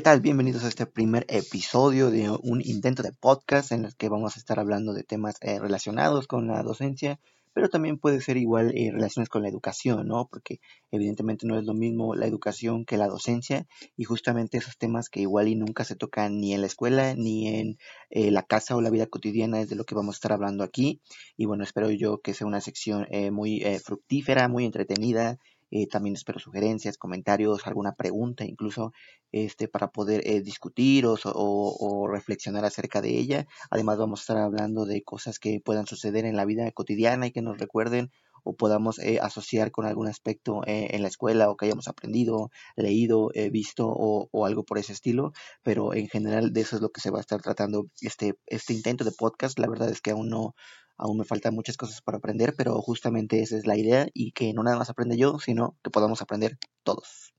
tal? Bienvenidos a este primer episodio de un intento de podcast en el que vamos a estar hablando de temas eh, relacionados con la docencia, pero también puede ser igual eh, relaciones con la educación, ¿no? Porque evidentemente no es lo mismo la educación que la docencia y justamente esos temas que igual y nunca se tocan ni en la escuela ni en eh, la casa o la vida cotidiana es de lo que vamos a estar hablando aquí. Y bueno, espero yo que sea una sección muy fructífera, muy entretenida eh, también espero sugerencias, comentarios, alguna pregunta incluso este, para poder eh, discutir o, reflexionar acerca de ella. Además vamos a estar hablando de cosas que puedan suceder en la vida cotidiana y que nos recuerden o podamos eh, asociar con algún aspecto en la escuela o que hayamos aprendido, leído, visto o, o, algo por ese estilo. Pero en general de eso es lo que se va a estar tratando este, este intento de podcast. La verdad es que aún no, Aún me faltan muchas cosas para aprender, pero justamente esa es la idea y que no nada más aprende yo, sino que podamos aprender todos.